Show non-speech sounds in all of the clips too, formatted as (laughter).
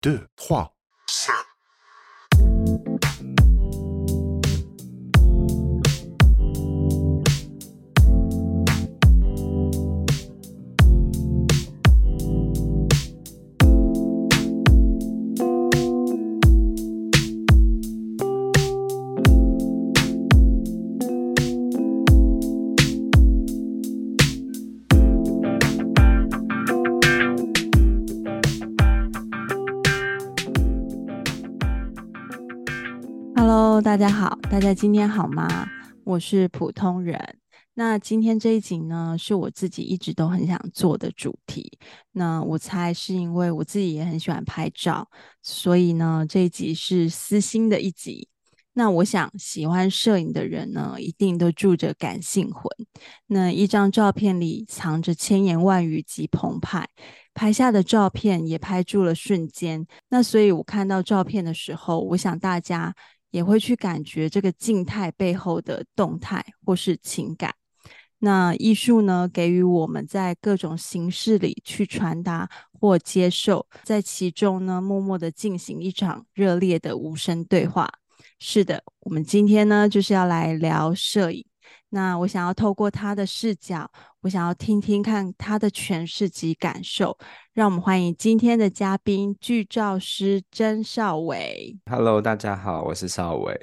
2, 3. 大家好，大家今天好吗？我是普通人。那今天这一集呢，是我自己一直都很想做的主题。那我猜是因为我自己也很喜欢拍照，所以呢，这一集是私心的一集。那我想，喜欢摄影的人呢，一定都住着感性魂。那一张照片里藏着千言万语及澎湃，拍下的照片也拍住了瞬间。那所以我看到照片的时候，我想大家。也会去感觉这个静态背后的动态或是情感。那艺术呢，给予我们在各种形式里去传达或接受，在其中呢，默默的进行一场热烈的无声对话。是的，我们今天呢，就是要来聊摄影。那我想要透过他的视角，我想要听听看他的诠释及感受。让我们欢迎今天的嘉宾，剧照师曾少伟。Hello，大家好，我是少伟。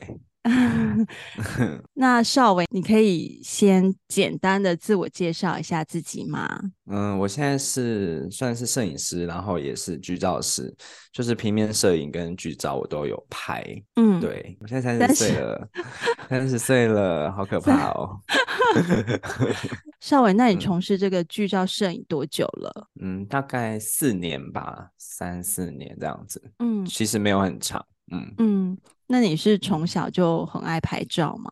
(laughs) (laughs) 那少伟，你可以先简单的自我介绍一下自己吗？嗯，我现在是算是摄影师，然后也是剧照师，就是平面摄影跟剧照我都有拍。嗯，对，我现在三十岁了，三十岁了，好可怕哦。(laughs) 绍纬，那你从事这个剧照摄影多久了？嗯，大概四年吧，三四年这样子。嗯，其实没有很长。嗯嗯。那你是从小就很爱拍照吗？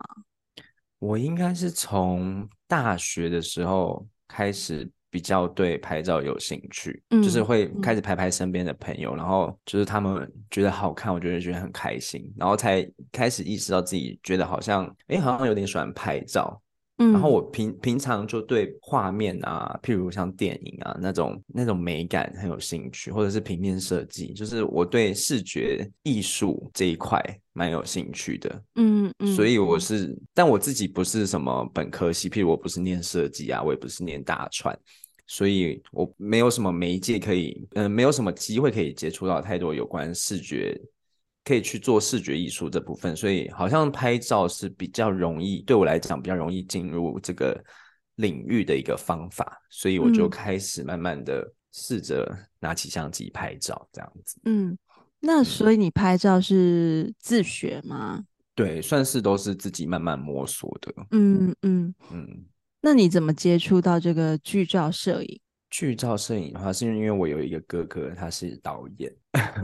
我应该是从大学的时候开始比较对拍照有兴趣，嗯、就是会开始拍拍身边的朋友，嗯、然后就是他们觉得好看，我觉得觉得很开心，然后才开始意识到自己觉得好像，哎，好像有点喜欢拍照。然后我平平常就对画面啊，譬如像电影啊那种那种美感很有兴趣，或者是平面设计，就是我对视觉艺术这一块蛮有兴趣的。嗯嗯，所以我是，但我自己不是什么本科系，譬如我不是念设计啊，我也不是念大传，所以我没有什么媒介可以，嗯、呃，没有什么机会可以接触到太多有关视觉。可以去做视觉艺术这部分，所以好像拍照是比较容易，对我来讲比较容易进入这个领域的一个方法，所以我就开始慢慢的试着拿起相机拍照这样子。嗯，那所以你拍照是自学吗？嗯，对，算是都是自己慢慢摸索的。嗯嗯嗯，嗯，那你怎么接触到这个剧照摄影？剧照摄影的话，是因为我有一个哥哥，他是导演。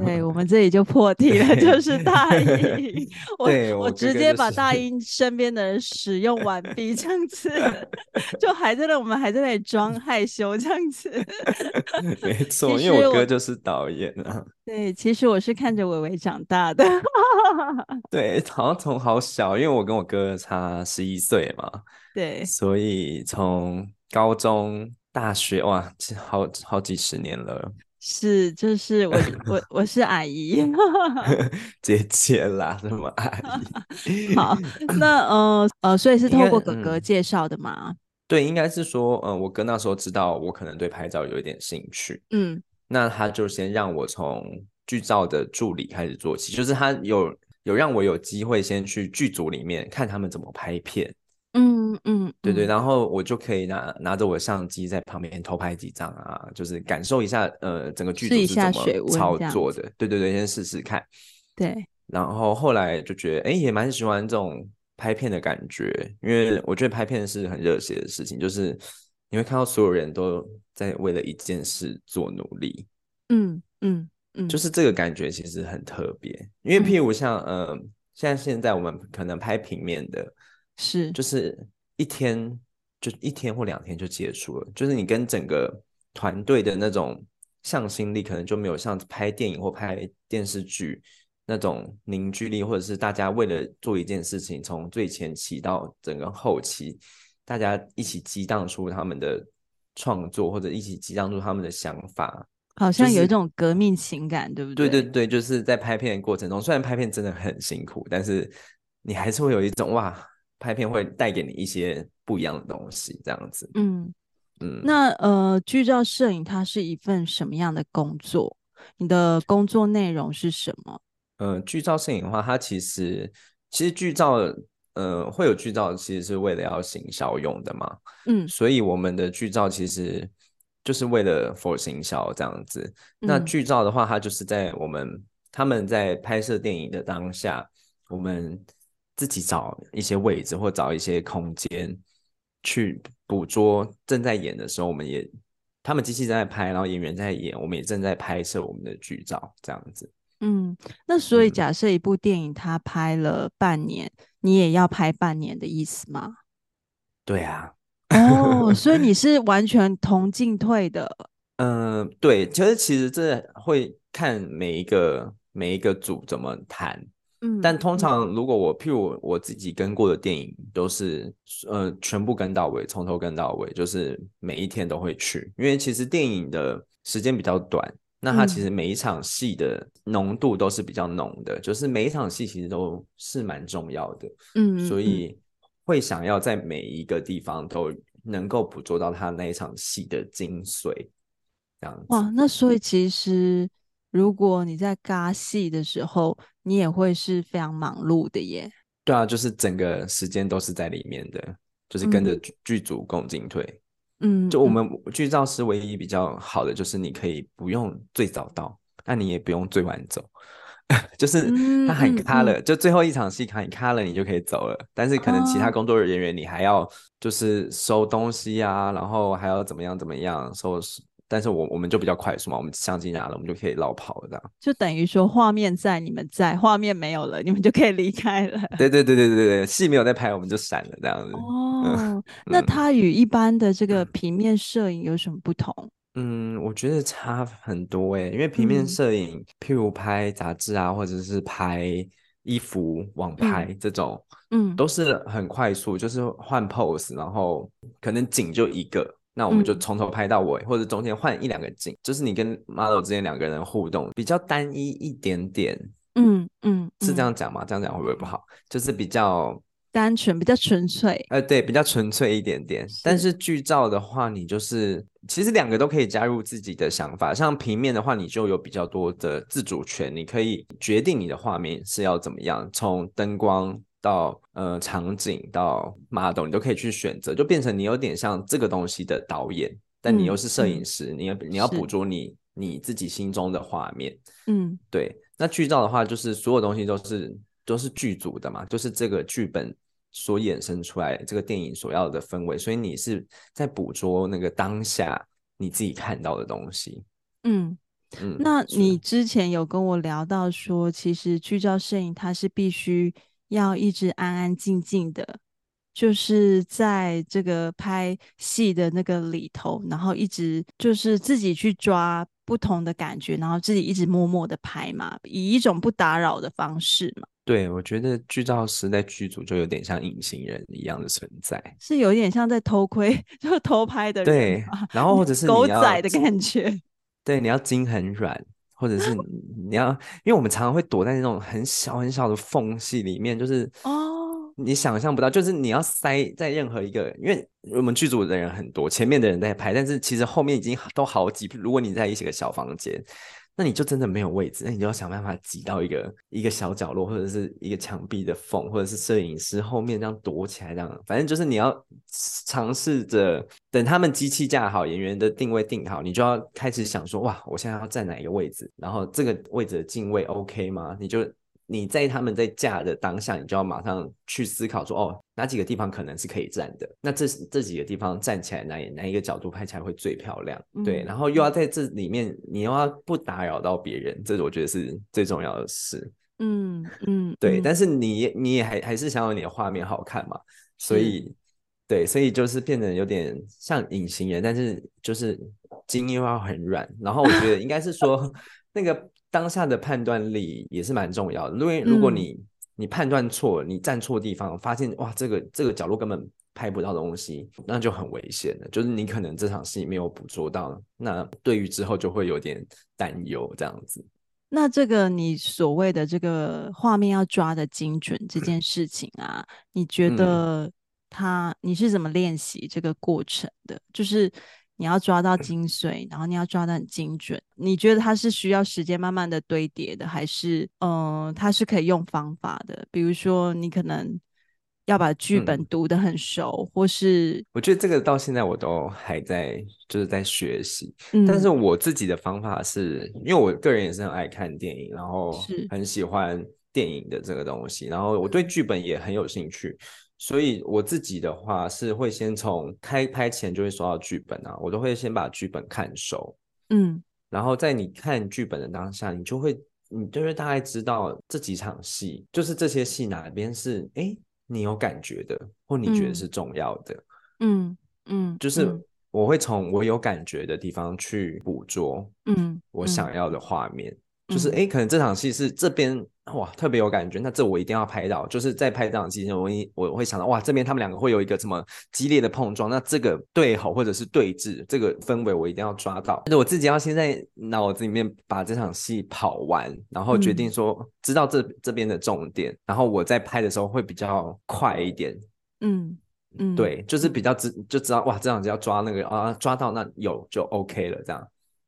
对，我们 (laughs) 这里就破题了，就是大英。(laughs) 我我，我直接把大英 (laughs) 身边的人使用完毕，这样子，就还在那，我们还在那里装害羞，这样子。没错，因为我哥就是导演啊。对，其实我是看着伟伟长大的。对，好像从好小，因为我跟我哥差十一岁嘛。对，所以从高中。大学哇，好好几十年了。是，就是我我我是阿姨，(laughs) 姐姐啦，什么阿姨？好，那呃呃，所以是透过哥哥介绍的吗？对，应该是说，呃，我哥那时候知道我可能对拍照有一点兴趣，嗯，那他就先让我从剧照的助理开始做起，就是他有有让我有机会先去剧组里面看他们怎么拍片。嗯嗯，对对，然后我就可以拿拿着我的相机在旁边偷拍几张啊，就是感受一下呃整个剧组是怎么操作的。对对对，先试试看。对，然后后来就觉得哎也蛮喜欢这种拍片的感觉，因为我觉得拍片是很热血的事情，就是你会看到所有人都在为了一件事做努力。嗯嗯嗯，就是这个感觉其实很特别，因为譬如像呃现在现在我们可能拍平面的。是，就是一天就一天或两天就结束了，就是你跟整个团队的那种向心力，可能就没有像拍电影或拍电视剧那种凝聚力，或者是大家为了做一件事情，从最前期到整个后期，大家一起激荡出他们的创作，或者一起激荡出他们的想法，好像有一种革命情感，就是、对不对？对对对，就是在拍片的过程中，虽然拍片真的很辛苦，但是你还是会有一种哇，拍片会带给你一些不一样的东西，这样子。嗯嗯。那呃，剧照摄影它是一份什么样的工作？你的工作内容是什么？呃，剧照摄影的话，它其实其实剧照呃会有剧照，其实是为了要行销用的嘛。嗯，所以我们的剧照其实。就是为了 for 行销这样子，那剧照的话，它就是在我们、嗯、他们在拍摄电影的当下，我们自己找一些位置或找一些空间去捕捉正在演的时候，我们也他们机器正在拍，然后演员在演，我们也正在拍摄我们的剧照这样子。嗯，那所以假设一部电影它拍了半年，嗯、你也要拍半年的意思吗？对啊。哦，(laughs) 所以你是完全同进退的。嗯、呃，对，其实其实这会看每一个每一个组怎么谈。嗯，但通常如果我譬如我自己跟过的电影都是呃全部跟到尾，从头跟到尾，就是每一天都会去，因为其实电影的时间比较短，那它其实每一场戏的浓度都是比较浓的，就是每一场戏其实都是蛮重要的。嗯，所以。会想要在每一个地方都能够捕捉到他那一场戏的精髓，这样子。哇，那所以其实如果你在尬戏的时候，你也会是非常忙碌的耶。对啊，就是整个时间都是在里面的，就是跟着剧组共进退。嗯，就我们剧照师唯一比较好的就是你可以不用最早到，那你也不用最晚走。(laughs) 就是他喊卡了，嗯嗯嗯，就最后一场戏喊卡了，你就可以走了。但是可能其他工作人员你还要就是收东西啊，然后还要怎么样怎么样收拾。但是我我们就比较快速嘛，我们相机拿了，我们就可以落跑了这样。就等于说画面在，你们在，画面没有了，你们就可以离开了。(laughs) 对对对对对对，戏没有在拍，我们就闪了这样子。(laughs) 哦，嗯、那它与一般的这个平面摄影有什么不同？嗯，我觉得差很多诶，因为平面摄影，嗯、譬如拍杂志啊，或者是拍衣服网拍这种，嗯，都是很快速，就是换 pose，然后可能景就一个，那我们就从头拍到尾，嗯、或者中间换一两个景，就是你跟 model 之间两个人互动比较单一一点点，嗯嗯，嗯是这样讲吗？这样讲会不会不好？就是比较。单纯比较纯粹，呃，对，比较纯粹一点点。是但是剧照的话，你就是其实两个都可以加入自己的想法。像平面的话，你就有比较多的自主权，你可以决定你的画面是要怎么样，从灯光到呃场景到 model，你都可以去选择，就变成你有点像这个东西的导演，但你又是摄影师，嗯、你要你要捕捉你你自己心中的画面。嗯，对。那剧照的话，就是所有东西都是。都是剧组的嘛，就是这个剧本所衍生出来这个电影所要的氛围，所以你是在捕捉那个当下你自己看到的东西。嗯嗯，那你之前有跟我聊到说，其实剧照摄影它是必须要一直安安静静的，就是在这个拍戏的那个里头，然后一直就是自己去抓不同的感觉，然后自己一直默默的拍嘛，以一种不打扰的方式嘛。对，我觉得剧照师在剧组就有点像隐形人一样的存在，是有点像在偷窥，(laughs) 就偷拍的人。对，然后或者是狗仔的感觉。对，你要筋很软，或者是你要，因为我们常常会躲在那种很小很小的缝隙里面，就是哦，你想象不到，就是你要塞在任何一个，因为我们剧组的人很多，前面的人在拍，但是其实后面已经都好几。如果你在一些个小房间。那你就真的没有位置，那你就要想办法挤到一个一个小角落，或者是一个墙壁的缝，或者是摄影师后面这样躲起来，这样，反正就是你要尝试着等他们机器架好，演员的定位定好，你就要开始想说，哇，我现在要站哪一个位置，然后这个位置的镜位 OK 吗？你就。你在他们在架的当下，你就要马上去思考说，哦，哪几个地方可能是可以站的？那这这几个地方站起来哪哪一个角度拍起来会最漂亮？嗯、对，然后又要在这里面，你又要不打扰到别人，这我觉得是最重要的事。嗯嗯，对。嗯、但是你你也还还是想要你的画面好看嘛？所以，对，所以就是变得有点像隐形人，但是就是筋又要很软。然后我觉得应该是说 (laughs) 那个。当下的判断力也是蛮重要的，因为如果你、嗯、你判断错，你站错地方，发现哇，这个这个角落根本拍不到东西，那就很危险了。就是你可能这场戏没有捕捉到，那对于之后就会有点担忧这样子。那这个你所谓的这个画面要抓的精准这件事情啊，嗯、你觉得他你是怎么练习这个过程的？就是你要抓到精髓，然后你要抓的很精准。你觉得它是需要时间慢慢的堆叠的，还是嗯、呃，它是可以用方法的？比如说你可能。要把剧本读得很熟，嗯，或是我觉得这个到现在我都还在就是在学习，嗯。但是我自己的方法是，因为我个人也是很爱看电影，然后很喜欢电影的这个东西，然后我对剧本也很有兴趣，所以我自己的话是会先从开拍前就会收到剧本啊，我都会先把剧本看熟，嗯，然后在你看剧本的当下，你就会你就会大概知道这几场戏，就是这些戏哪边是哎。你有感觉的，或你觉得是重要的，嗯嗯，就是我会从我有感觉的地方去捕捉，嗯，我想要的画面，嗯、就是哎、欸，可能这场戏是这边哇特别有感觉，那这我一定要拍到，就是在拍这场戏前，我一我会想到哇，这边他们两个会有一个什么激烈的碰撞，那这个对吼或者是对峙，这个氛围我一定要抓到，就是我自己要先在脑子里面把这场戏跑完，然后决定说、嗯、知道这这边的重点，然后我在拍的时候会比较快一点，嗯嗯，对，就是比较知就知道哇，这样子要抓那个啊，抓到那有就 OK 了这样。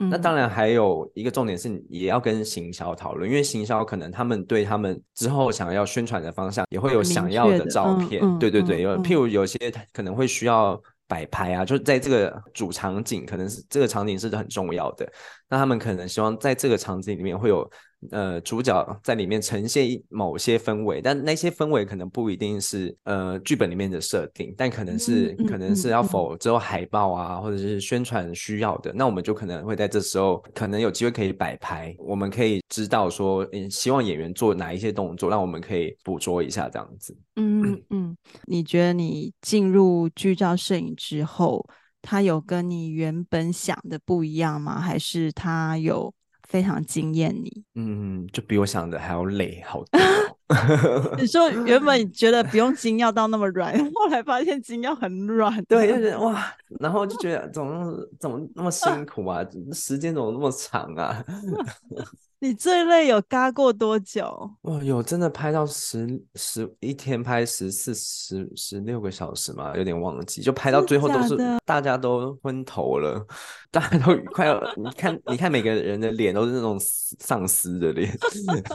那当然还有一个重点是，也要跟行销讨论，因为行销可能他们对他们之后想要宣传的方向也会有想要的照片，对对对，有譬如有些可能会需要摆拍啊，就是在这个主场景，可能是这个场景是很重要的，那他们可能希望在这个场景里面会有。呃，主角在里面呈现某些氛围，但那些氛围可能不一定是呃剧本里面的设定，但可能是、嗯、可能是要否之后海报啊、嗯，或者是宣传需要的，那我们就可能会在这时候可能有机会可以摆拍，我们可以知道说，嗯，希望演员做哪一些动作，让我们可以捕捉一下这样子。嗯嗯，你觉得你进入剧照摄影之后，他有跟你原本想的不一样吗？还是他有？非常惊艳你，嗯，就比我想的还要累好多。你说原本 (laughs) 觉得不用精要到那么软，后来发现精要很软，对，就是哇，然后就觉得怎么怎么那么辛苦啊，时间怎么那么长啊？(laughs) 你最累有嘎过多久？哇，有真的拍到十十一天拍十四十十六个小时嘛？有点忘记，就拍到最后都是大家都昏头了，(laughs) 大家都快要你看你看每个人的脸都是那种丧尸的脸，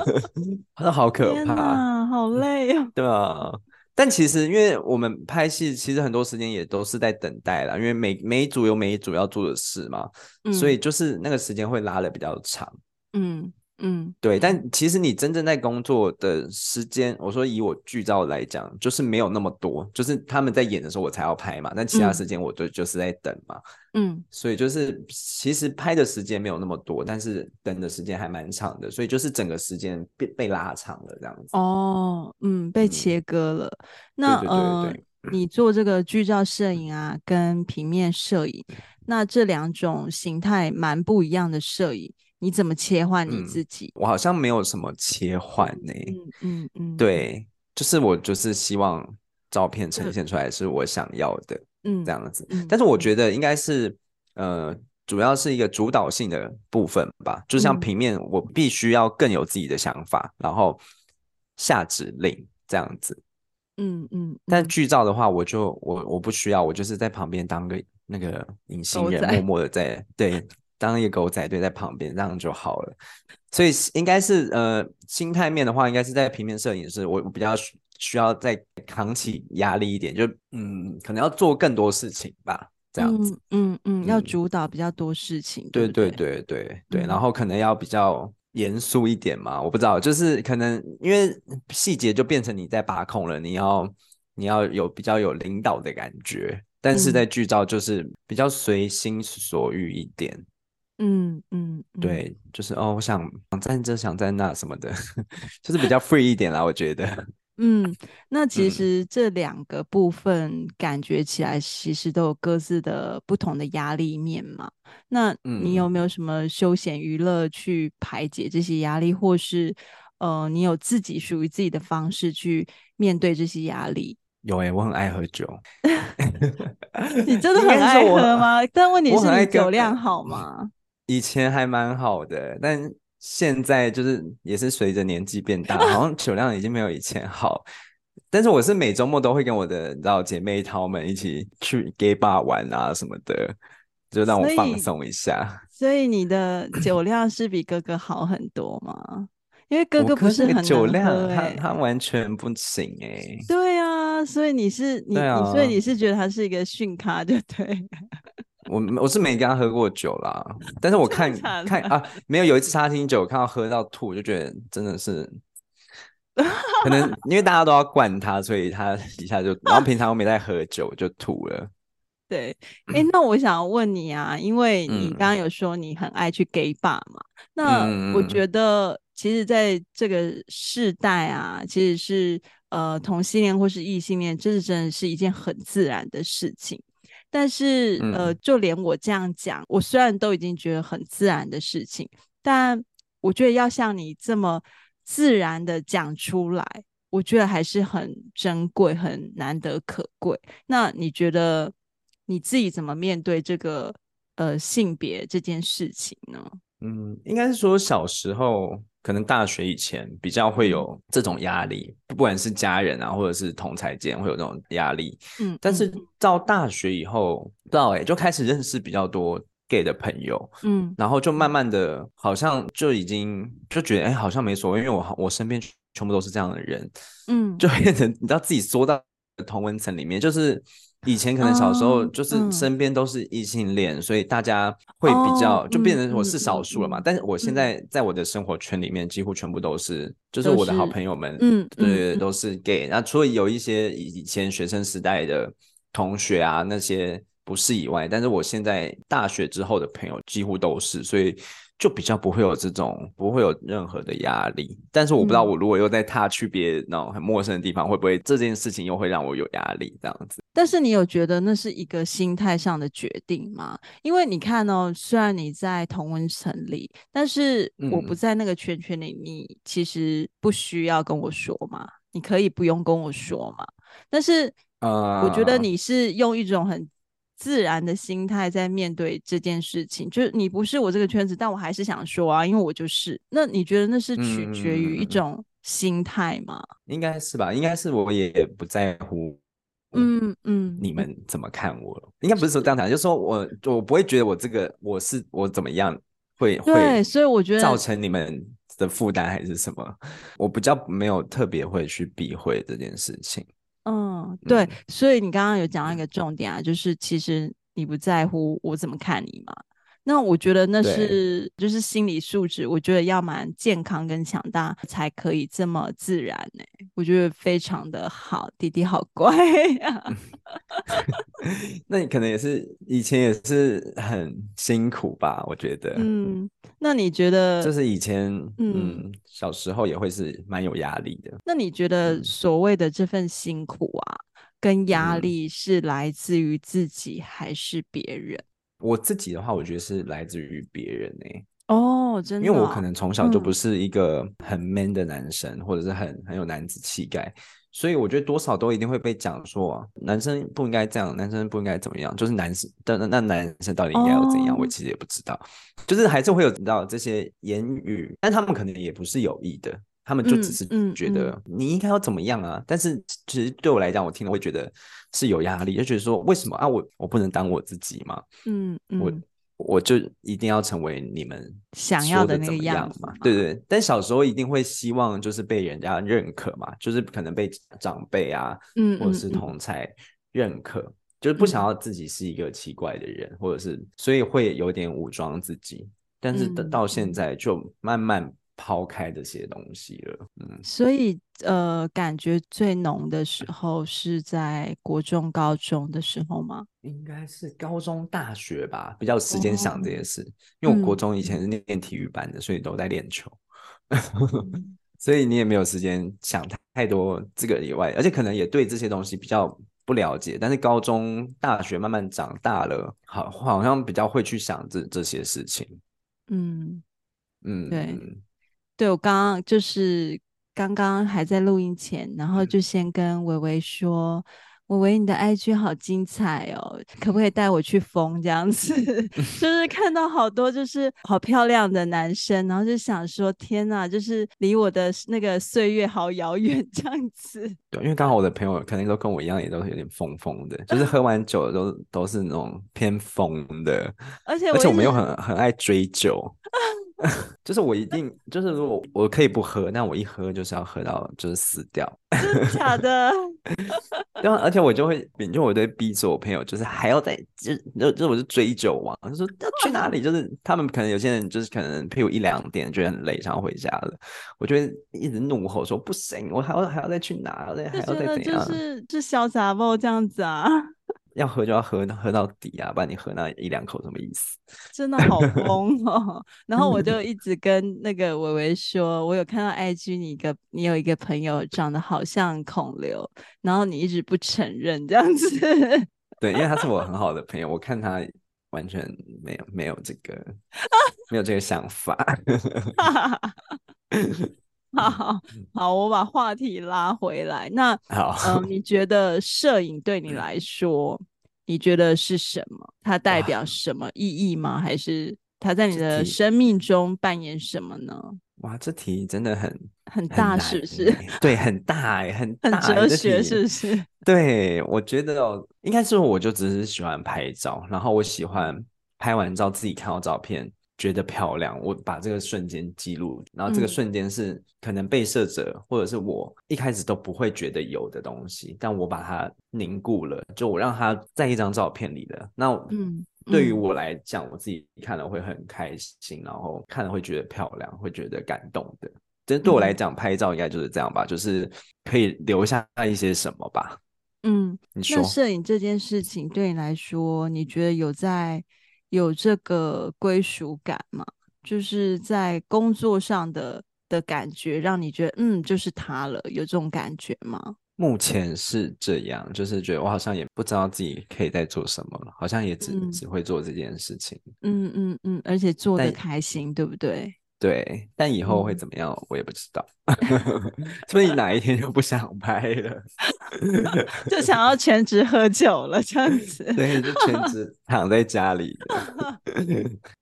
(laughs) 拍的好可怕，好累啊。(laughs) 对啊，但其实因为我们拍戏，其实很多时间也都是在等待啦，因为每每一组有每一组要做的事嘛，嗯、所以就是那个时间会拉的比较长。嗯嗯，对，但其实你真正在工作的时间，我说以我剧照来讲，就是没有那么多，就是他们在演的时候我才要拍嘛，但其他时间我就就是在等嘛，嗯，所以就是其实拍的时间没有那么多，但是等的时间还蛮长的，所以就是整个时间被被拉长了这样子。哦，嗯，被切割了。嗯、那对对对你做这个剧照摄影啊，跟平面摄影，那这两种形态蛮不一样的摄影。你怎么切换你自己？嗯，我好像没有什么切换呢。嗯嗯嗯，对，就是我就是希望照片呈现出来是我想要的，嗯，这样子。但是我觉得应该是，呃，主要是一个主导性的部分吧。就像平面，我必须要更有自己的想法，然后下指令这样子。嗯嗯。但剧照的话，我就我我不需要，我就是在旁边当个那个隐形人，默默的在对。当一个狗仔队在旁边，这样就好了。所以应该是呃，心态面的话，应该是在平面摄影师，我比较需要再扛起压力一点，就嗯，可能要做更多事情吧，这样子。嗯嗯，嗯，要主导比较多事情。对对对对对，然后可能要比较严肃一点嘛，我不知道，就是可能因为细节就变成你在把控了，你要你要有比较有领导的感觉，但是在剧照就是比较随心所欲一点。嗯嗯，对，就是哦，我想想在这，想在那什么的，(laughs) 就是比较 free 一点啦，我觉得。(laughs) 嗯，那其实这两个部分感觉起来，其实都有各自的不同的压力面嘛。那你有没有什么休闲娱乐去排解这些压力，或是呃，你有自己属于自己的方式去面对这些压力？有哎、欸，我很爱喝酒。(laughs) 你真的很爱喝吗？但问题是你酒量好吗？以前还蛮好的，但现在就是也是随着年纪变大，好像 (laughs) 酒量已经没有以前好。但是我是每周末都会跟我的你知道姐妹淘们一起去 gay bar 玩啊什么的，就让我放松一下。所以，你的酒量是比哥哥好很多吗？因为哥哥不是很酒量，他他完全不行哎、欸。对啊，所以你是你、啊、你，所以你是觉得他是一个逊咖，就对。我我是没跟他喝过酒啦，但是我看看啊，没有有一次他听酒看到喝到吐，就觉得真的是，可能 (laughs) 因为大家都要灌他，所以他一下就，然后平常我没在喝酒就吐了。(laughs) 对，哎、欸，那我想要问你啊，因为你刚刚有说你很爱去 gay bar 嘛，嗯、那我觉得。其实，在这个世代啊，其实是呃同性恋或是异性恋，这是真的是一件很自然的事情。但是，呃，就连我这样讲，我虽然都已经觉得很自然的事情，但我觉得要像你这么自然的讲出来，我觉得还是很珍贵、很难得可贵。那你觉得你自己怎么面对这个呃性别这件事情呢？嗯，应该是说小时候。可能大学以前比较会有这种压力，不管是家人啊，或者是同才间会有这种压力。嗯，但是到大学以后，不知道哎，就开始认识比较多 gay 的朋友。嗯，然后就慢慢的，好像就已经就觉得哎，好像没所谓，因为我我身边全部都是这样的人。嗯，就变成你知道自己缩到同温层里面，就是。以前可能小时候就是身边都是异性恋，嗯、所以大家会比较、哦、就变成我是少数了嘛。嗯、但是我现在在我的生活圈里面，几乎全部都是，就是我的好朋友们，嗯，对，对，都是 gay。那除了有一些以前学生时代的同学啊那些不是以外，但是我现在大学之后的朋友几乎都是，所以。就比较不会有这种，不会有任何的压力。但是我不知道，我如果又在踏去别那种很陌生的地方，嗯、会不会这件事情又会让我有压力这样子？但是你有觉得那是一个心态上的决定吗？因为你看哦，虽然你在同温层里，但是我不在那个圈圈里，你其实不需要跟我说嘛，你可以不用跟我说嘛。但是，呃，我觉得你是用一种很。自然的心态在面对这件事情，就是你不是我这个圈子，但我还是想说啊，因为我就是。那你觉得那是取决于一种心态吗？嗯，应该是吧，应该是我也不在乎，嗯嗯，你们怎么看我？应该不是说这样讲，就是说我我不会觉得我这个我是我怎么样会会，所以我觉得造成你们的负担还是什么？我比较没有特别会去避讳这件事情。嗯，对，所以你刚刚有讲到一个重点啊，就是其实你不在乎我怎么看你嘛。那我觉得那是就是心理素质，我觉得要蛮健康跟强大才可以这么自然呢、欸。我觉得非常的好，弟弟好乖呀、啊。(laughs) 那你可能也是以前也是很辛苦吧？我觉得。嗯，那你觉得就是以前嗯，嗯小时候也会是蛮有压力的。那你觉得所谓的这份辛苦啊，跟压力是来自于自己还是别人？我自己的话，我觉得是来自于别人呢、欸。哦，真的、哦，因为我可能从小就不是一个很 man 的男生，嗯、或者是很很有男子气概，所以我觉得多少都一定会被讲说、啊，男生不应该这样，男生不应该怎么样，就是男生，但那那男生到底应该要怎样？哦、我其实也不知道，就是还是会有到这些言语，但他们可能也不是有意的。他们就只是觉得你应该要怎么样啊？嗯嗯、但是其实对我来讲，我听了会觉得是有压力，就觉得说为什么啊？我我不能当我自己嘛？嗯，嗯我我就一定要成为你们想要的那个样嘛？对对。但小时候一定会希望就是被人家认可嘛，就是可能被长辈啊，嗯，或者是同才认可，就是不想要自己是一个奇怪的人，嗯、或者是所以会有点武装自己。但是等到现在就慢慢。抛开这些东西了，嗯，所以呃，感觉最浓的时候是在国中、高中的时候吗？应该是高中、大学吧，比较有时间想这些事。哦、因为我国中以前是练体育班的，嗯、所以都在练球，(laughs) 所以你也没有时间想太多这个以外，而且可能也对这些东西比较不了解。但是高中、大学慢慢长大了，好，好像比较会去想这这些事情。嗯嗯，对。对，我刚刚就是刚刚还在录音前，然后就先跟维维说。我维你的 IG 好精彩哦，可不可以带我去疯这样子？(laughs) 就是看到好多就是好漂亮的男生，然后就想说天哪，就是离我的那个岁月好遥远这样子。对，因为刚好我的朋友肯定都跟我一样，也都是有点疯疯的，就是喝完酒都都是那种偏疯的，而且而且我们又很很爱追酒。(laughs) (laughs) 就是我一定就是如果我可以不喝，那我一喝就是要喝到就是死掉。真的假的？(laughs) 然后而且我就会，就我会逼着我朋友，就是还要再就就就我是追酒王，就说要去哪里？就是他们可能有些人就是可能譬如一两点觉得很累，想要回家了，我就会一直怒吼说不行，我还要还要再去哪？还要再怎样？就是是潇洒不这样子啊。要喝就要喝喝到底啊，不然你喝那一两口什么意思？(laughs) 真的好疯哦！(laughs) 然后我就一直跟那个维维说，我有看到 IG 你一个你有一个朋友长得好像孔刘，然后你一直不承认这样子。(laughs) 对，因为他是我很好的朋友，我看他完全没有没有这个没有这个想法。好好，我把话题拉回来。那好，嗯、呃，你觉得摄影对你来说，你觉得是什么？它代表什么意义吗？还是它在你的生命中扮演什么呢？哇，这题真的很很大，是不是？对，很大哎，很大很哲学，是不是？(laughs) 对，我觉得哦，应该是我就只是喜欢拍照，然后我喜欢拍完照自己看到照片。觉得漂亮，我把这个瞬间记录，然后这个瞬间是可能被摄者或者是我一开始都不会觉得有的东西，但我把它凝固了，就我让它在一张照片里的。那嗯，对于我来讲，我自己看了会很开心，然后看了会觉得漂亮，会觉得感动的。这对我来讲，拍照应该就是这样吧，就是可以留下一些什么吧。嗯，你说，摄影这件事情对你来说，你觉得有在？有这个归属感吗？就是在工作上的的感觉，让你觉得嗯，就是他了，有这种感觉吗？目前是这样，就是觉得我好像也不知道自己可以在做什么了，好像也只、嗯、只会做这件事情。嗯嗯嗯，而且做的开心，对不对？对，但以后会怎么样，嗯、我也不知道。(laughs) 所以哪一天就不想拍了，(laughs) 就想要全职喝酒了，这样子。(laughs) 对，就全职躺在家里。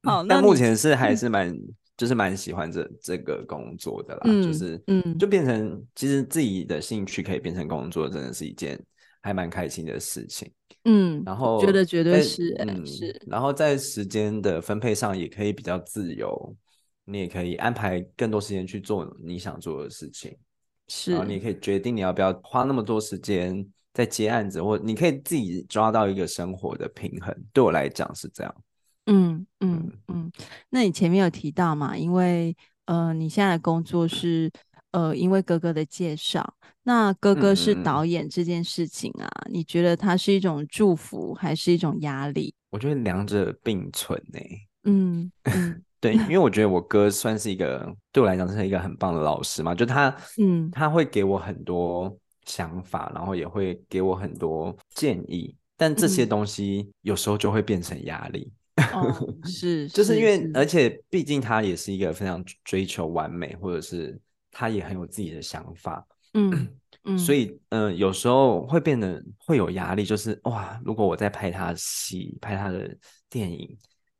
好，那目前是还是蛮，就是蛮喜欢这这个工作的啦。嗯、就是，嗯，就变成其实自己的兴趣可以变成工作，真的是一件还蛮开心的事情。嗯，然后觉得绝对是，嗯，是。然后在时间的分配上也可以比较自由。你也可以安排更多时间去做你想做的事情，是，然后你可以决定你要不要花那么多时间在接案子，或你可以自己抓到一个生活的平衡。对我来讲是这样。嗯嗯嗯。那你前面有提到嘛？因为呃，你现在的工作是呃，因为哥哥的介绍。那哥哥是导演这件事情啊，嗯、你觉得它是一种祝福还是一种压力？我觉得两者并存呢、欸。嗯嗯。对，因为我觉得我哥算是一个对我来讲是一个很棒的老师嘛，就他，(laughs) 嗯，他会给我很多想法，然后也会给我很多建议，但这些东西有时候就会变成压力，哦、(laughs) 是，就是因为，而。且毕竟他也是一个非常追求完美，或者是他也很有自己的想法，嗯 (clears throat) 嗯，所以，嗯、呃，有时候会变得会有压力，就是哇，如果我在拍他的戏，拍他的电影。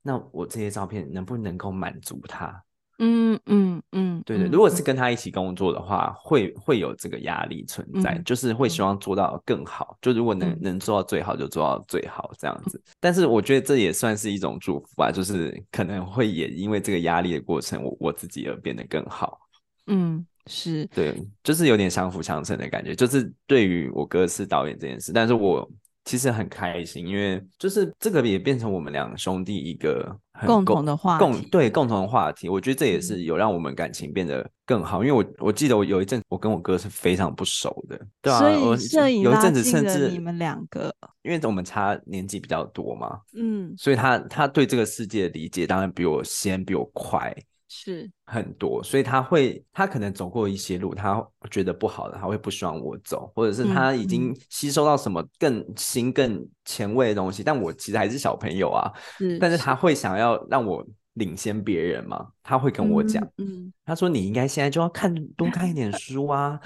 那我这些照片能不能够满足他？嗯嗯嗯，对对。如果是跟他一起工作的话，会会有这个压力存在，嗯、就是会希望做到更好。嗯、就如果能能做到最好，就做到最好这样子。嗯、但是我觉得这也算是一种祝福吧，就是可能会也因为这个压力的过程，我我自己而变得更好。嗯，是对，就是有点相辅相成的感觉。就是对于我哥是导演这件事，但是我。其实很开心，因为就是这个也变成我们两兄弟一个共同的话题，共对共同的话题。我觉得这也是有让我们感情变得更好。因为我我记得我有一阵我跟我哥是非常不熟的，对啊，所以摄影拉近了你们两个，因为我们差年纪比较多嘛，嗯，所以他他对这个世界的理解当然比我先，比我快。是很多，所以他会，他可能走过一些路，他觉得不好的，他会不希望我走，或者是他已经吸收到什么更新、更前卫的东西，但我其实还是小朋友啊，是但是他会想要让我领先别人嘛，他会跟我讲，嗯，嗯他说你应该现在就要看多看一点书啊，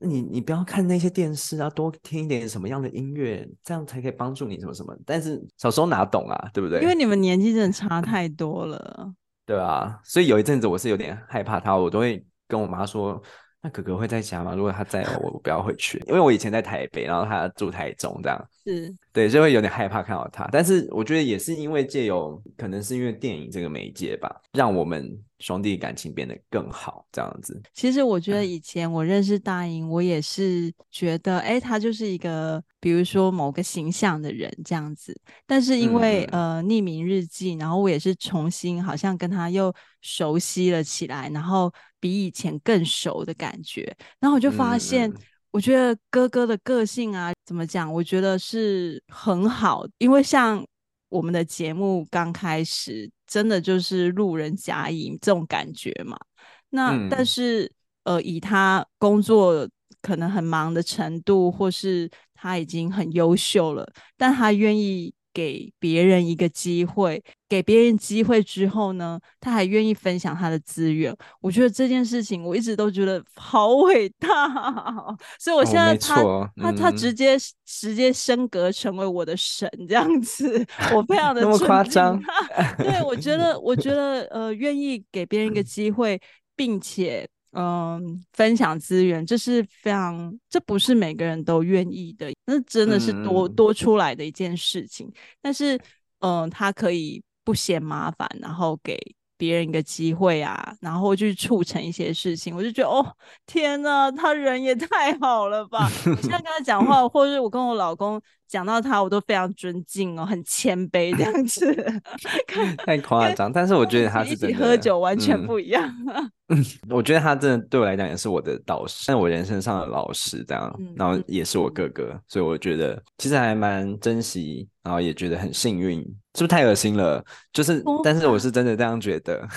你你不要看那些电视啊，多听一点什么样的音乐，这样才可以帮助你什么什么。但是小时候哪懂啊，对不对？因为你们年纪真的差 (laughs) 太多了。对啊，所以有一阵子我是有点害怕他，我都会跟我妈说。那哥哥会在家吗？如果他在，我我不要回去，因为我以前在台北，然后他住台中，这样是对，就会有点害怕看到他。但是我觉得也是因为借由，可能是因为电影这个媒介吧，让我们兄弟感情变得更好，这样子。其实我觉得以前我认识大英，我也是觉得，哎、欸，他就是一个，比如说某个形象的人这样子。但是因为、嗯、呃匿名日记，然后我也是重新好像跟他又熟悉了起来，然后。比以前更熟的感觉，然后我就发现，嗯、我觉得哥哥的个性啊，怎么讲？我觉得是很好，因为像我们的节目刚开始，真的就是路人甲乙这种感觉嘛。那、嗯、但是，呃，以他工作可能很忙的程度，或是他已经很优秀了，但他愿意。给别人一个机会，给别人机会之后呢，他还愿意分享他的资源。我觉得这件事情我一直都觉得好伟大，(laughs) 所以我现在他、哦嗯、他他直接直接升格成为我的神这样子，(laughs) 我非常的那么夸张。对，我觉得我觉得呃，愿意给别人一个 (laughs) 机会，并且。嗯，分享资源，这是非常，这不是每个人都愿意的，那真的是多、嗯、多出来的一件事情。但是，嗯，他可以不嫌麻烦，然后给别人一个机会啊，然后去促成一些事情。我就觉得，哦，天呐，他人也太好了吧！我现在跟他讲话，(laughs) 或者是我跟我老公讲到他，我都非常尊敬哦，很谦卑这样子。(laughs) 太夸张，但是我觉得他是真的，一起喝酒完全不一样。嗯 (laughs) 我觉得他真的对我来讲也是我的导师，但我人生上的老师这样，然后也是我哥哥，所以我觉得其实还蛮珍惜，然后也觉得很幸运，是不是太恶心了？就是，但是我是真的这样觉得。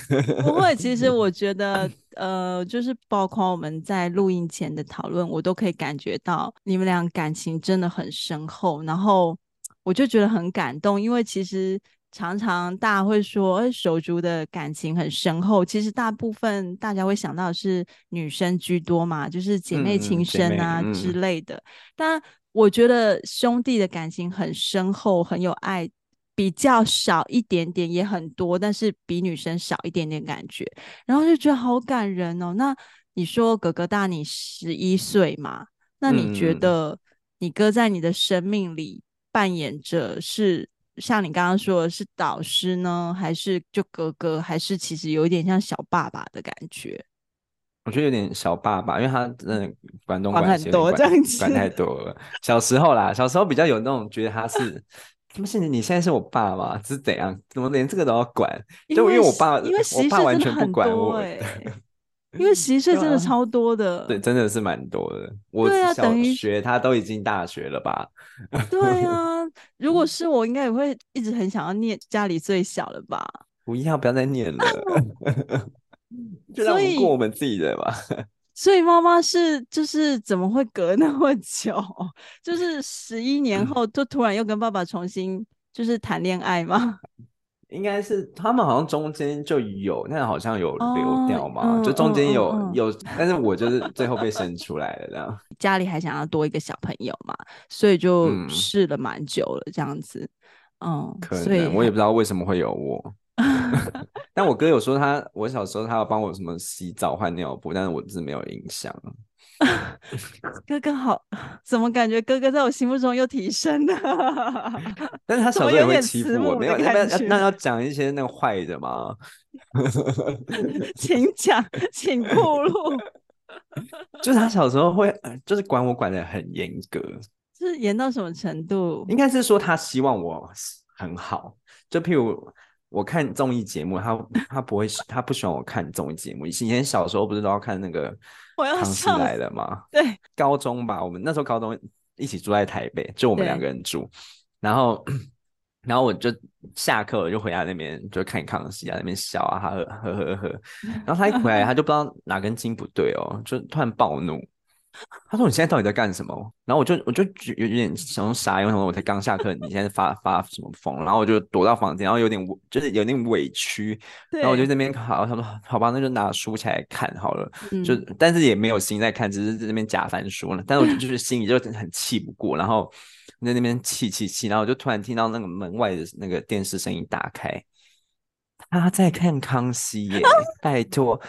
不会，其实 (laughs) 我觉得，呃，就是包括我们在录音前的讨论，我都可以感觉到你们俩感情真的很深厚，然后我就觉得很感动，因为其实。常常大家会说，哎，手足的感情很深厚。其实大部分大家会想到是女生居多嘛，就是姐妹情深啊、嗯、之类的。但我觉得兄弟的感情很深厚，很有爱，比较少一点点也很多，但是比女生少一点点感觉。然后就觉得好感人哦。那你说哥哥大你十一岁嘛？那你觉得你哥在你的生命里扮演着是？像你刚刚说的是导师呢，还是就哥哥，还是其实有一点像小爸爸的感觉？我觉得有点小爸爸，因为他真的管东管西，管，管管太多了。小时候啦，小时候比较有那种觉得他是，怎么现在你现在是我爸吗？是怎样？怎么连这个都要管？就因为我爸，因为我爸完全不管我。(laughs) 因为十一岁真的超多的，对，真的是蛮多的。我小学他都已经大学了吧？对啊，(laughs) 如果是我，应该也会一直很想要念家里最小的吧？不要，不要再念了，(laughs) 就让我们过我们自己的吧。所以妈妈是就是怎么会隔那么久？(laughs) 就是十一年后，就突然又跟爸爸重新就是谈恋爱吗？(laughs) 应该是他们好像中间就有，那好像有流掉嘛，哦、就中间有、嗯、有，但是我就是最后被生出来了这样。(laughs) 家里还想要多一个小朋友嘛，所以就试了蛮久了这样子。嗯，嗯可能我也不知道为什么会有我。(laughs) 但我哥有说他，我小时候他要帮我什么洗澡换尿布，但是我是没有印象。(laughs) 哥哥好，(laughs) 怎么感觉哥哥在我心目中又提升了？但是他小时候也会欺负我，没有？那要那要讲一些那个坏的吗？请讲，请透露。就是他小时候会，就是管我管的很严格，是严到什么程度？应该是说他希望我很好，就譬如。我看综艺节目，他他不会，他不喜欢我看综艺节目。以前小时候不是都要看那个《康熙来了》吗？对，高中吧，我们那时候高中一起住在台北，就我们两个人住。然后，然后我就下课我就回家那边就看康熙啊，那边笑啊，呵呵呵呵。然后他一回来，他就不知道哪根筋不对哦，就突然暴怒，(laughs) 他说：“你现在到底在干什么？”然后我就我就有点想傻，因为什么我才刚下课，你现在发发什么疯？然后我就躲到房间，然后有点就是有点委屈，然后我就在那边好，他说：“好吧，那就拿书起来看好了。嗯”就但是也没有心在看，只是在那边假翻书了。但是我就就是心里就很气不过，然后在那边气气气，然后我就突然听到那个门外的那个电视声音打开，他在看康熙耶，拜托。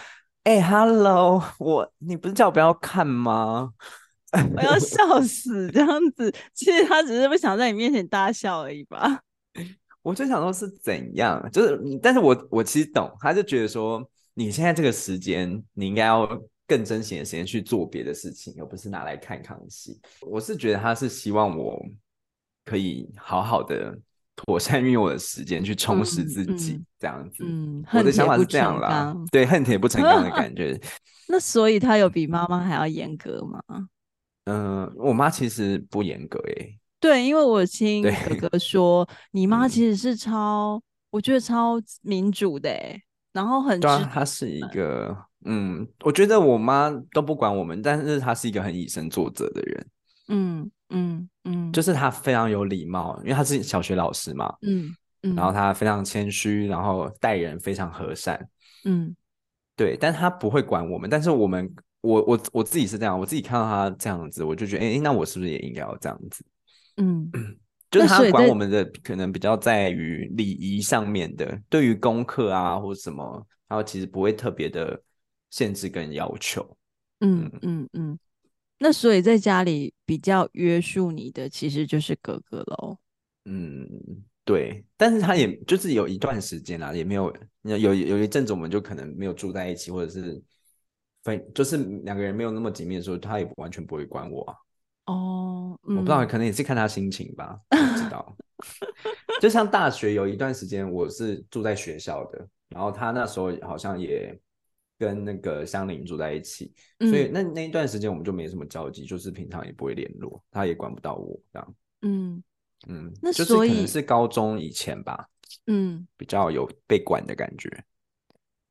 哎、(laughs) 欸、，Hello，我你不是叫我不要看吗？(laughs) 我要笑死，这样子，其实他只是不想在你面前大笑而已吧。(laughs) 我就想说是怎样，就是，但是我我其实懂，他就觉得说你现在这个时间，你应该要更珍惜的时间去做别的事情，而不是拿来看康熙。我是觉得他是希望我可以好好的。妥善运用我的时间去充实自己，嗯嗯、这样子。嗯，我的想法是这样啦。对，恨铁不成钢的感觉。(laughs) 那所以他有比妈妈还要严格吗？嗯、呃，我妈其实不严格诶、欸。对，因为我听哥哥说，你妈其实是超，我觉得超民主的诶、欸。然后很，对啊，她是一个，嗯，我觉得我妈都不管我们，但是她是一个很以身作则的人。嗯。嗯嗯，就是他非常有礼貌，因为他是小学老师嘛。嗯嗯，然后他非常谦虚，然后待人非常和善。嗯，对，但他不会管我们。但是我们，我我我自己是这样，我自己看到他这样子，我就觉得，哎，那我是不是也应该要这样子？嗯，就是他管我们的可能比较在于礼仪上面的，对于功课啊或者什么，然后其实不会特别的限制跟要求。嗯嗯嗯。那所以在家里比较约束你的，其实就是哥哥喽。嗯，对，但是他也就是有一段时间啦，也没有有有有一阵子，我们就可能没有住在一起，或者是分，就是两个人没有那么紧密的时候，他也完全不会管我啊。哦，嗯、我不知道，可能也是看他心情吧，不知道。(laughs) 就像大学有一段时间，我是住在学校的，然后他那时候好像也。跟那个香菱住在一起，嗯、所以那那一段时间我们就没什么交集，就是平常也不会联络，他也管不到我这样。嗯嗯，那所以就是可能是高中以前吧，嗯，比较有被管的感觉。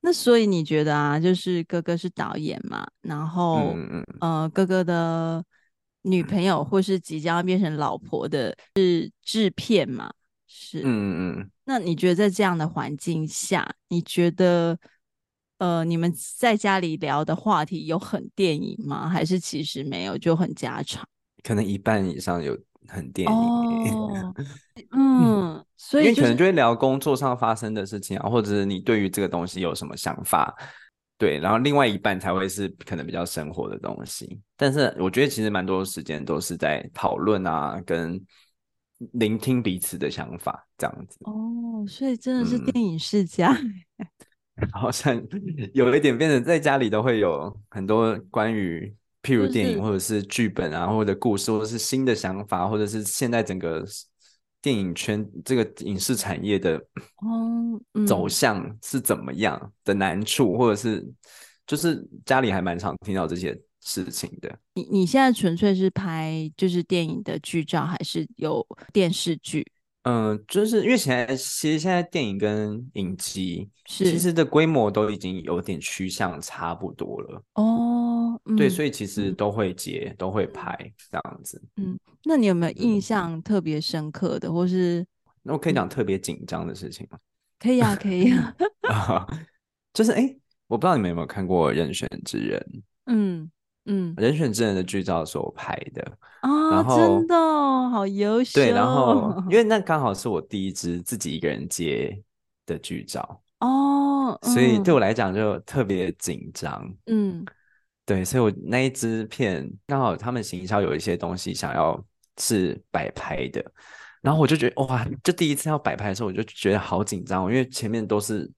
那所以你觉得啊，就是哥哥是导演嘛，然后嗯嗯呃，哥哥的女朋友或是即将要变成老婆的是制片嘛？是嗯嗯嗯。那你觉得在这样的环境下，你觉得？呃，你们在家里聊的话题有很电影吗？还是其实没有，就很家常？可能一半以上有很电影。哦、(laughs) 嗯，所以、就是、因为可能就会聊工作上发生的事情啊，或者是你对于这个东西有什么想法？对，然后另外一半才会是可能比较生活的东西。但是我觉得其实蛮多时间都是在讨论啊，跟聆听彼此的想法这样子。哦，所以真的是电影世家。(laughs) 嗯好像有一点变成在家里都会有很多关于譬如电影或者是剧本啊，或者故事，或者是新的想法，或者是现在整个电影圈这个影视产业的走向是怎么样的难处，或者是就是家里还蛮常听到这些事情的。你你现在纯粹是拍就是电影的剧照，还是有电视剧？嗯，就是因为现在其实现在电影跟影集其实的规模都已经有点趋向差不多了哦。嗯、对，所以其实都会接，嗯、都会拍这样子。嗯，那你有没有印象特别深刻的，嗯、或是那我可以讲特别紧张的事情吗？(laughs) 可以啊，可以啊。(laughs) 就是哎、欸，我不知道你们有没有看过《人选之人》？嗯。嗯，人选之人的剧照是我拍的啊，真的好优秀。对，然后 (laughs) 因为那刚好是我第一支自己一个人接的剧照哦，所以对我来讲就特别紧张。嗯，对，所以我那一支片刚好他们行销有一些东西想要是摆拍的，然后我就觉得哇，就第一次要摆拍的时候，我就觉得好紧张，因为前面都是。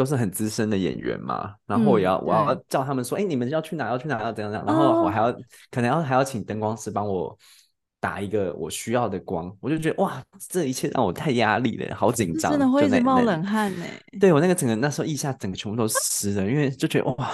都是很资深的演员嘛，然后我要、嗯、我要叫他们说，哎，你们要去哪？要去哪？要怎样怎样？然后我还要、哦、可能要还要请灯光师帮我打一个我需要的光，我就觉得哇，这一切让我太压力了，好紧张，真的会一直冒冷汗呢。对，我那个整个那时候腋下整个全部都湿了，因为就觉得哇，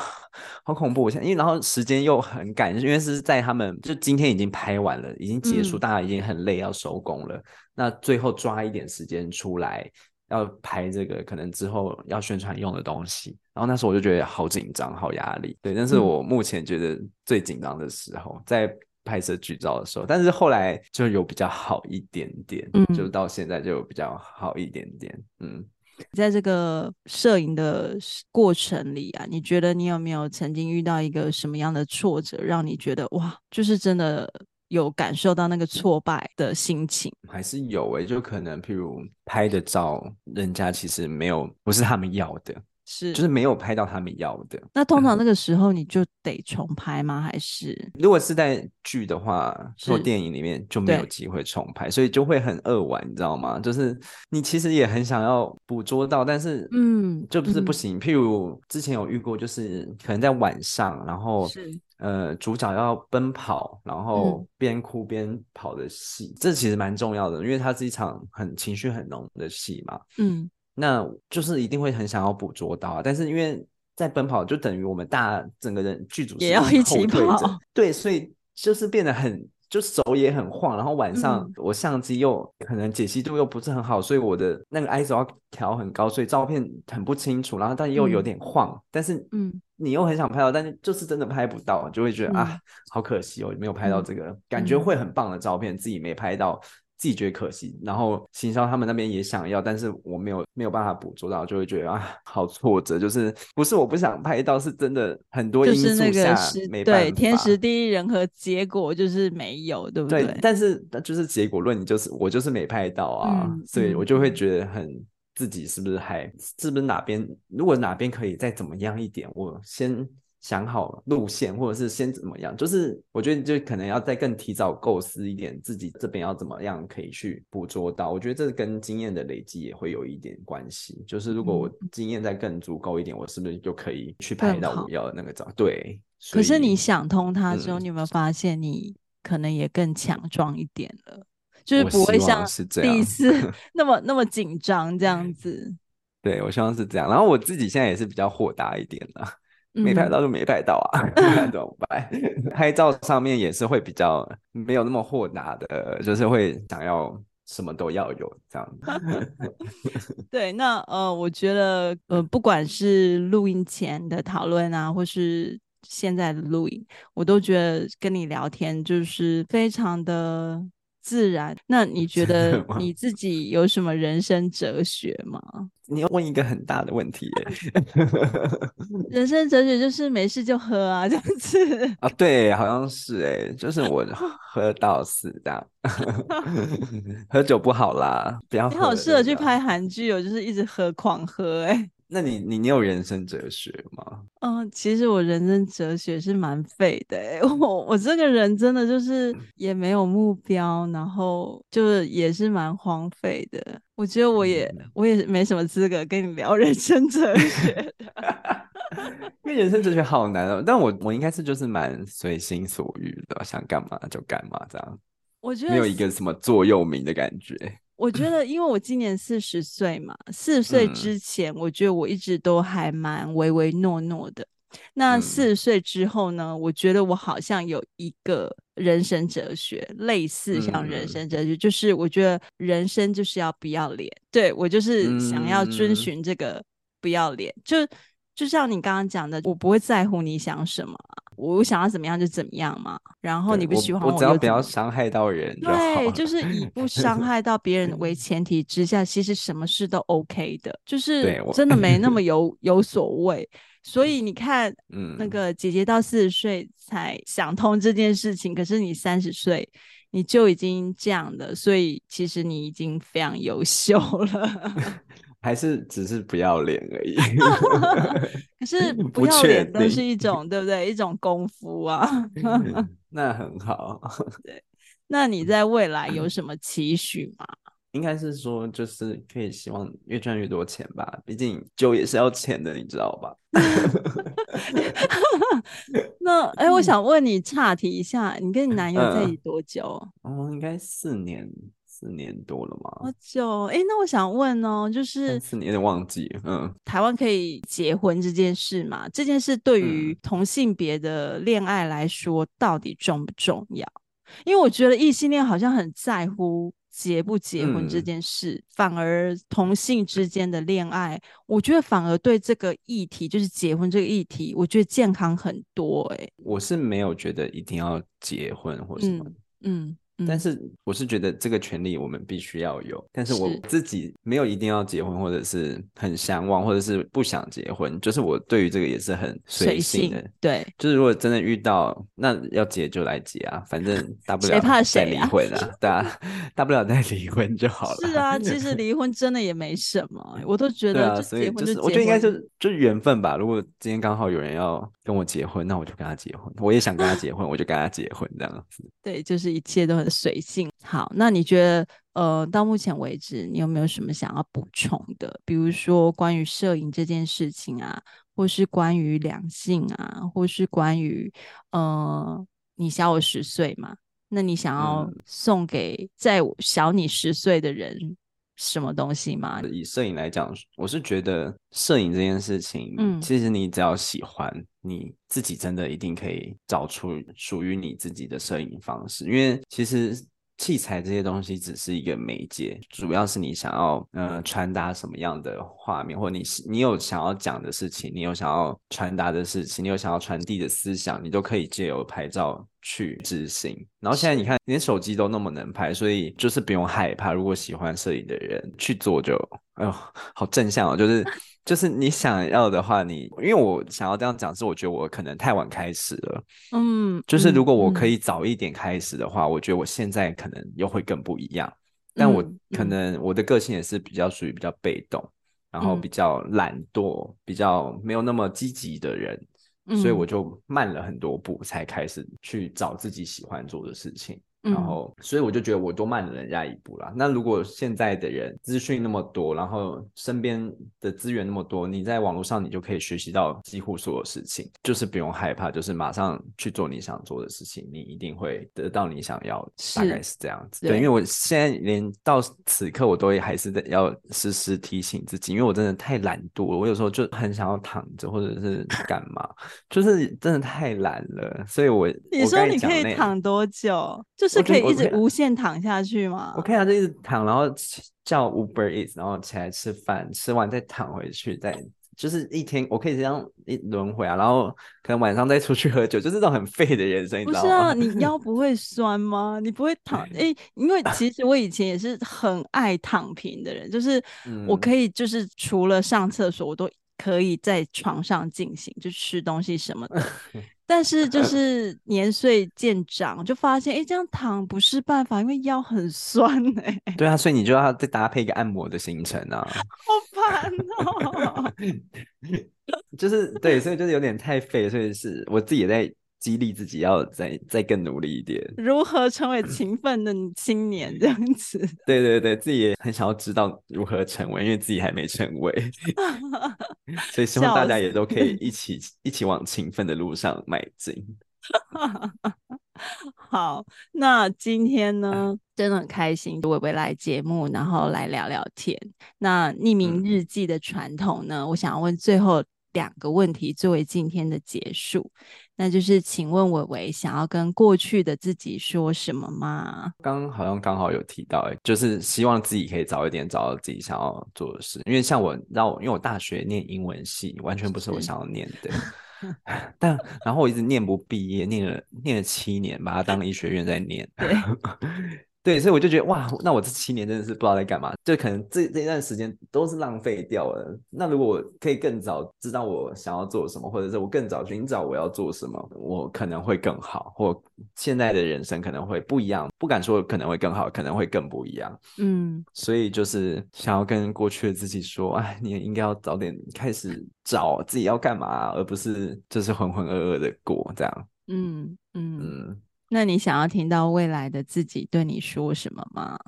好恐怖。我现在因为然后时间又很赶，因为是在他们就今天已经拍完了，已经结束，嗯、大家已经很累要收工了。那最后抓一点时间出来。要拍这个，可能之后要宣传用的东西。然后那时候我就觉得好紧张，好压力。对，但是我目前觉得最紧张的时候，在拍摄剧照的时候。但是后来就有比较好一点点，嗯，就到现在就有比较好一点点。嗯，在这个摄影的过程里啊，你觉得你有没有曾经遇到一个什么样的挫折，让你觉得哇，就是真的有感受到那个挫败的心情？还是有诶、欸，就可能譬如拍的照，人家其实没有，不是他们要的。是，就是没有拍到他们要的。那通常那个时候你就得重拍吗？还是如果是在剧的话，或电影里面就没有机会重拍，所以就会很扼腕，你知道吗？就是你其实也很想要捕捉到，但是嗯，就不是不行。嗯、譬如之前有遇过，就是可能在晚上，然后是呃主角要奔跑，然后边哭边跑的戏，嗯、这其实蛮重要的，因为它是一场很情绪很浓的戏嘛。嗯。那就是一定会很想要捕捉到啊，但是因为在奔跑，就等于我们大整个人剧组也要一起跑，对，所以就是变得很，就手也很晃，然后晚上我相机又可能解析度又不是很好，所以我的那个 ISO 要调很高，所以照片很不清楚，然后但又有点晃，嗯、但是嗯，你又很想拍到，但是就是真的拍不到，就会觉得、嗯、啊，好可惜哦，没有拍到这个、嗯、感觉会很棒的照片，自己没拍到。自己觉得可惜，然后行销他们那边也想要，但是我没有没有办法捕捉到，就会觉得啊，好挫折。就是不是我不想拍到，是真的很多因素下没办法。对，天时地利人和，结果就是没有，对不对？对，但是就是结果论，你就是我就是没拍到啊，嗯、所以我就会觉得很自己是不是还是不是哪边，如果哪边可以再怎么样一点，我先。想好路线，或者是先怎么样，就是我觉得就可能要再更提早构思一点，自己这边要怎么样可以去捕捉到。我觉得这跟经验的累积也会有一点关系。就是如果我经验再更足够一点，我是不是就可以去拍到我要的那个照？对。可是你想通它之后，嗯、你有没有发现你可能也更强壮一点了？就是不会像第一次那么那么紧张这样 (laughs) 子。对，我希望是这样。然后我自己现在也是比较豁达一点的。没拍到就没拍到啊，(laughs) 嗯、怎么办？(laughs) 拍照上面也是会比较没有那么豁达的，就是会想要什么都要有这样。对，那呃，我觉得呃，不管是录音前的讨论啊，或是现在的录影，我都觉得跟你聊天就是非常的自然。那你觉得你自己有什么人生哲学吗？你要问一个很大的问题耶，(laughs) 人生哲学就是没事就喝啊，(laughs) 这样子啊，对，好像是哎，就是我喝到死这样，(laughs) 喝酒不好啦，不要。你好适合去拍韩剧哦，就是一直喝狂喝哎。那你你你有人生哲学吗？嗯，其实我人生哲学是蛮废的欸，(laughs) 我我这个人真的就是也没有目标，然后就是也是蛮荒废的。我觉得我也我也没什么资格跟你聊 (laughs) 人生哲学，(laughs) 因为人生哲学好难哦。但我我应该是就是蛮随心所欲的，想干嘛就干嘛这样。我觉得没有一个什么座右铭的感觉。我觉得，因为我今年四十岁嘛，四十岁之前，我觉得我一直都还蛮唯唯诺诺的。那四十岁之后呢，我觉得我好像有一个人生哲学，类似像人生哲学，就是我觉得人生就是要不要脸。对，我就是想要遵循这个不要脸，就就像你刚刚讲的，我不会在乎你想什么。我想要怎么样就怎么样嘛，然后你不喜欢我，我只要不要伤害到人。对，就是以不伤害到别人为 (laughs) 前提之下，其实什么事都 OK 的，就是真的没那么 (laughs) 有有所谓。所以你看，嗯，那个姐姐到四十岁才想通这件事情，可是你三十岁你就已经这样的，所以其实你已经非常优秀了。(laughs) 还是只是不要脸而已，(laughs) 可是 (laughs) 不要脸都是一种，对不对？一种功夫啊。(laughs) 那很好。对，那你在未来有什么期许吗？(clears throat) 应该是说，就是可以希望越赚越多钱吧。毕竟酒也是要钱的，你知道吧？那哎、欸，我想问你，岔题一下，你跟你男友在一起多久？嗯、哦，应该四年。四年多了吗？好久哎，那我想问哦，就是四年有点忘记，嗯，台湾可以结婚这件事嘛？这件事对于同性别的恋爱来说，到底重不重要？因为我觉得异性恋好像很在乎结不结婚这件事，嗯、反而同性之间的恋爱，我觉得反而对这个议题，就是结婚这个议题，我觉得健康很多、欸。哎，我是没有觉得一定要结婚或什么。嗯。嗯但是我是觉得这个权利我们必须要有，但是我自己没有一定要结婚，或者是很向往，或者是不想结婚，就是我对于这个也是很随性的。对，就是如果真的遇到，那要结就来结啊，反正大不了再离婚啊，对啊，大不了再离婚就好了。是啊，其实 (laughs) 离婚真的也没什么，我都觉得就结婚就结婚。对啊，所以就是我觉得应该就是就是缘分吧。如果今天刚好有人要跟我结婚，那我就跟他结婚；我也想跟他结婚，我就跟他结婚这样子。对，就是一切都很。随性。好，那你觉得呃，到目前为止，你有没有什么想要补充的？比如说关于摄影这件事情啊，或是关于两性啊，或是关于呃，你小我十岁嘛？那你想要送给在小你十岁的人什么东西吗？以摄影来讲，我是觉得摄影这件事情，嗯，其实你只要喜欢。你自己真的一定可以找出属于你自己的摄影方式，因为其实器材这些东西只是一个媒介，主要是你想要呃传达什么样的画面，或者你你有想要讲的事情，你有想要传达的事情，你有想要传递的思想，你都可以借由拍照去执行。然后现在你看，连手机都那么能拍，所以就是不用害怕，如果喜欢摄影的人去做就，哎呦，好正向哦，就是。就是你想要的话，你因为我想要这样讲，是我觉得我可能太晚开始了。嗯，就是如果我可以早一点开始的话，嗯，我觉得我现在可能又会更不一样。但我可能我的个性也是比较属于比较被动，嗯，然后比较懒惰，比较没有那么积极的人，嗯，所以我就慢了很多步才开始去找自己喜欢做的事情。然后，所以我就觉得我多慢了人家一步啦。那如果现在的人资讯那么多，然后身边的资源那么多，你在网络上你就可以学习到几乎所有事情，就是不用害怕，就是马上去做你想做的事情，你一定会得到你想要的，大概是这样子。对，对，因为我现在连到此刻我都会还是在要时时提醒自己，因为我真的太懒惰了，我有时候就很想要躺着或者是干嘛，就是真的太懒了。所以我你说你可以躺多久？就是。是可以一直无限躺下去吗？我看一下，就一直躺，然后叫 Uber Eats，然后起来吃饭，吃完再躺回去，再就是一天，我可以这样一轮回啊。然后可能晚上再出去喝酒，就是这种很废的人生，你知道吗？不是啊，你腰不会酸吗？你不会躺？(laughs) 哎、欸，因为其实我以前也是很爱躺平的人，就是我可以，就是除了上厕所，我都可以在床上进行，就吃东西什么的。(laughs) 但是就 (laughs) 是年岁渐长，就发现哎、欸，这样躺不是办法，因为腰很酸哎、欸。对啊，所以你就要再搭配一个按摩的行程啊。(laughs) 好烦哦。(laughs) 就是对，所以就是有点太废，所以是我自己也在。激励自己要再再更努力一点。如何成为勤奋的青年这样子？(laughs) 对对对，自己也很想要知道如何成为，因为自己还没成为，(laughs) 所以希望大家也都可以一起一起往勤奋的路上迈进。(laughs) 好，那今天呢，真的很开心，玮玮来节目，然后来聊聊天。那匿名日记的传统呢，嗯、我想要问最后两个问题作为今天的结束。那就是，请问伟伟想要跟过去的自己说什么吗？刚好像刚好有提到，哎，就是希望自己可以早一点找到自己想要做的事。因为像我，让我因为我大学念英文系，完全不是我想要念的。(laughs) (laughs) 但然后我一直念不毕业，念了念了七年，把它当医学院在念。(laughs) 对。所以我就觉得哇，那我这七年真的是不知道在干嘛，就可能这这一段时间都是浪费掉了。那如果我可以更早知道我想要做什么，或者是我更早寻找我要做什么，我可能会更好，或现在的人生可能会不一样。不敢说可能会更好，可能会更不一样。嗯，所以就是想要跟过去的自己说，哎，你也应该要早点开始找自己要干嘛，而不是就是浑浑噩噩的过这样。嗯嗯。嗯那你想要听到未来的自己对你说什么吗？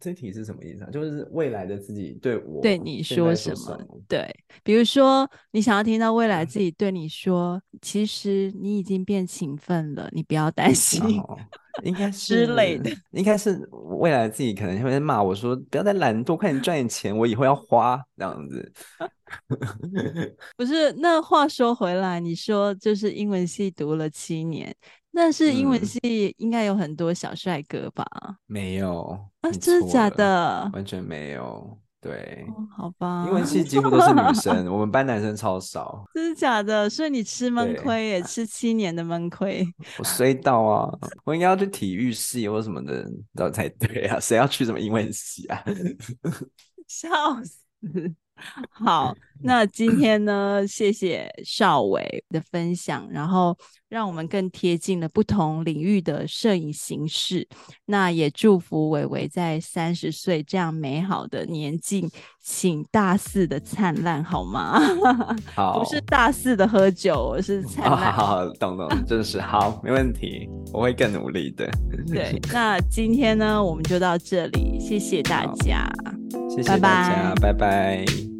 这题是什么意思啊？就是未来的自己对我对你说什么？对，比如说你想要听到未来自己对你说，嗯、其实你已经变勤奋了，你不要担心，哦、应该是之类的。应该是未来自己可能会骂我说，不要再懒惰，快点赚点钱，我以后要花这样子。(laughs) 不是，那话说回来，你说就是英文系读了七年。但是英文系应该有很多小帅哥吧？嗯、没有啊，真的假的？完全没有。对、哦，好吧，英文系几乎都是女 (laughs) 生，我们班男生超少。真的假的？所以你吃闷亏耶，吃七年的闷亏。我衰到啊，我应该要去体育系或什么的，然后才对啊，谁要去什么英文系啊？(laughs) 笑死。好，那今天呢，谢谢少伟的分享，然后让我们更贴近了不同领域的摄影形式。那也祝福伟伟在三十岁这样美好的年纪，请大肆的灿烂，好吗？(laughs) 好，不是大肆的喝酒，而是 (laughs) 灿烂。好好好，懂懂，真是好，没问题，我会更努力的。(laughs) 对，那今天呢，我们就到这里，谢谢大家，谢谢大家，拜拜。拜拜。